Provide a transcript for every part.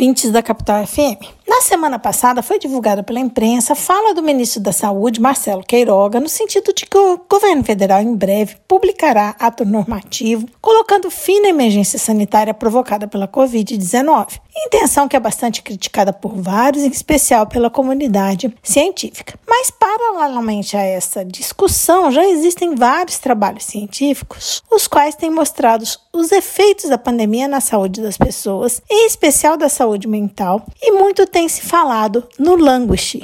ouvintes da Capital FM. Na semana passada foi divulgada pela imprensa fala do ministro da Saúde, Marcelo Queiroga, no sentido de que o governo federal em breve publicará ato normativo colocando fim na emergência sanitária provocada pela Covid-19. Intenção que é bastante criticada por vários, em especial pela comunidade científica. Mas, paralelamente a essa discussão, já existem vários trabalhos científicos, os quais têm mostrado os efeitos da pandemia na saúde das pessoas, em especial da saúde mental, e muito tem se falado no languish.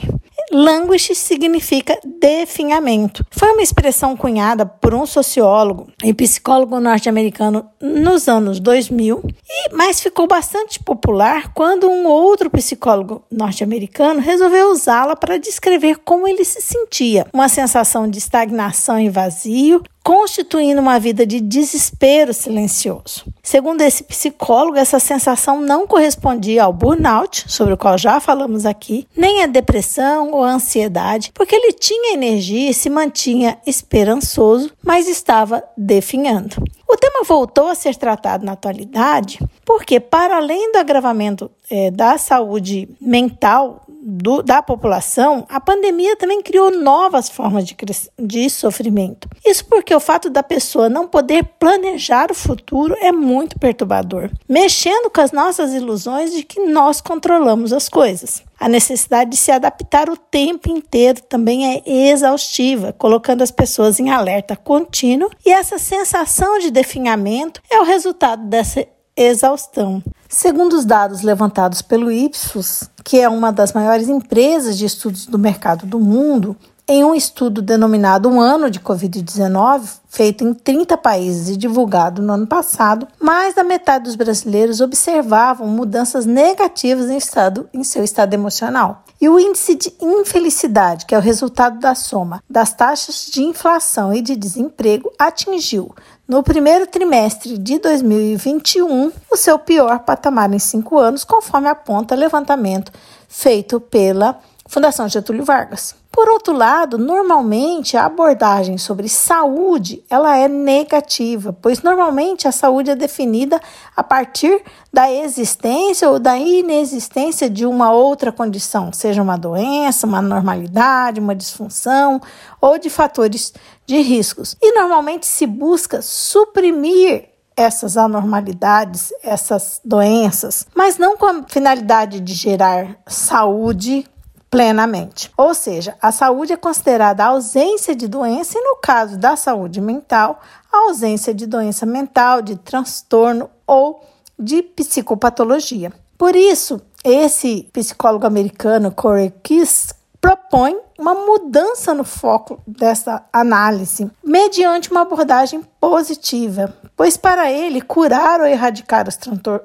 Languish significa definhamento. Foi uma expressão cunhada por um sociólogo e psicólogo norte-americano nos anos 2000, e, mas ficou bastante popular quando um outro psicólogo norte-americano resolveu usá-la para descrever como ele se sentia, uma sensação de estagnação e vazio, constituindo uma vida de desespero silencioso. Segundo esse psicólogo, essa sensação não correspondia ao burnout, sobre o qual já falamos aqui, nem à depressão ou à ansiedade, porque ele tinha energia e se mantinha esperançoso, mas estava definhando. O tema voltou a ser tratado na atualidade porque, para além do agravamento é, da saúde mental do, da população, a pandemia também criou novas formas de, de sofrimento. Isso porque o fato da pessoa não poder planejar o futuro é muito perturbador, mexendo com as nossas ilusões de que nós controlamos as coisas. A necessidade de se adaptar o tempo inteiro também é exaustiva, colocando as pessoas em alerta contínuo, e essa sensação de definhamento é o resultado dessa exaustão. Segundo os dados levantados pelo Ipsos, que é uma das maiores empresas de estudos do mercado do mundo, em um estudo denominado Um Ano de Covid-19, feito em 30 países e divulgado no ano passado, mais da metade dos brasileiros observavam mudanças negativas em, estado, em seu estado emocional. E o índice de infelicidade, que é o resultado da soma das taxas de inflação e de desemprego, atingiu no primeiro trimestre de 2021, o seu pior patamar em cinco anos, conforme aponta levantamento feito pela Fundação Getúlio Vargas. Por outro lado, normalmente a abordagem sobre saúde ela é negativa, pois normalmente a saúde é definida a partir da existência ou da inexistência de uma outra condição, seja uma doença, uma normalidade, uma disfunção ou de fatores de riscos. E normalmente se busca suprimir essas anormalidades, essas doenças, mas não com a finalidade de gerar saúde plenamente. Ou seja, a saúde é considerada a ausência de doença e, no caso da saúde mental, a ausência de doença mental, de transtorno ou de psicopatologia. Por isso, esse psicólogo americano Corey Kiss propõe uma mudança no foco dessa análise, mediante uma abordagem positiva, pois para ele curar ou erradicar os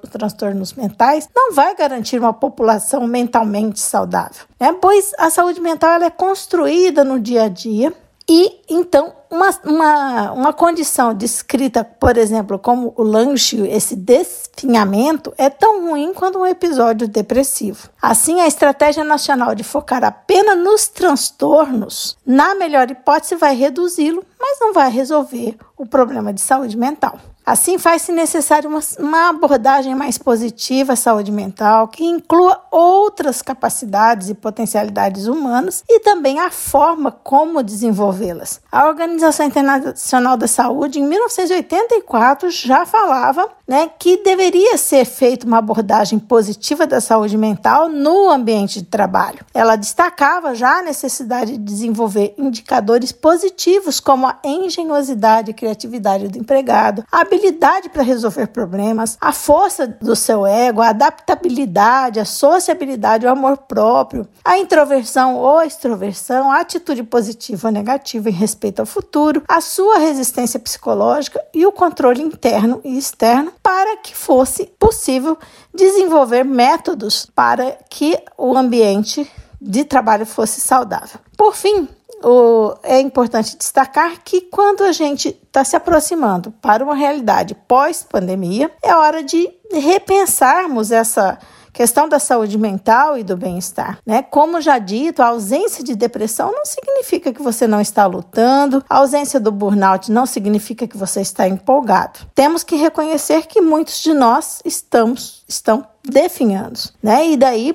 transtornos mentais não vai garantir uma população mentalmente saudável, né? pois a saúde mental é construída no dia a dia e então uma, uma, uma condição descrita, por exemplo, como o lanche, esse desfinhamento, é tão ruim quanto um episódio depressivo. Assim, a estratégia nacional de focar apenas nos transtornos, na melhor hipótese, vai reduzi-lo, mas não vai resolver o problema de saúde mental. Assim, faz-se necessário uma, uma, abordagem mais positiva à saúde mental, que inclua outras capacidades e potencialidades humanas e também a forma como desenvolvê-las. A Organização Internacional da Saúde, em 1984, já falava né, que deveria ser feita uma abordagem positiva da saúde mental no ambiente de trabalho. Ela destacava já a necessidade de desenvolver indicadores positivos como a engenhosidade e criatividade do empregado, a habilidade para resolver problemas, a força do seu ego, a adaptabilidade, a sociabilidade, o amor próprio, a introversão ou extroversão, a atitude positiva ou negativa em respeito ao futuro, a sua resistência psicológica e o controle interno e externo para que fosse possível desenvolver métodos para que o ambiente de trabalho fosse saudável. Por fim, o, é importante destacar que quando a gente está se aproximando para uma realidade pós-pandemia, é hora de repensarmos essa questão da saúde mental e do bem-estar, né? Como já dito, a ausência de depressão não significa que você não está lutando, a ausência do burnout não significa que você está empolgado. Temos que reconhecer que muitos de nós estamos estão definhando, né? E daí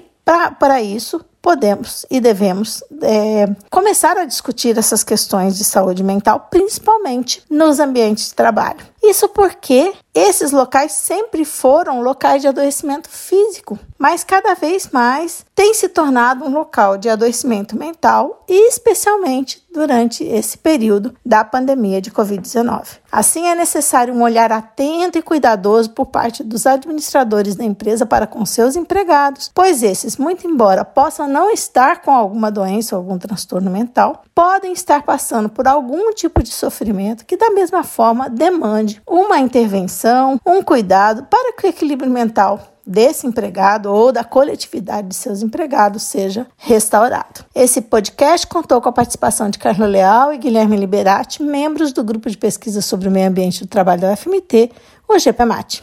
para isso podemos e devemos é, começar a discutir essas questões de saúde mental, principalmente nos ambientes de trabalho. Isso porque esses locais sempre foram locais de adoecimento físico, mas cada vez mais tem se tornado um local de adoecimento mental, e especialmente durante esse período da pandemia de Covid-19. Assim, é necessário um olhar atento e cuidadoso por parte dos administradores da empresa para com seus empregados, pois esses, muito embora possam não estar com alguma doença ou algum transtorno mental, podem estar passando por algum tipo de sofrimento que, da mesma forma, demande uma intervenção, um cuidado para que o equilíbrio mental desse empregado ou da coletividade de seus empregados seja restaurado. Esse podcast contou com a participação de Carlos Leal e Guilherme Liberati, membros do grupo de pesquisa sobre o meio ambiente do trabalho da UFMT, o GPMAT.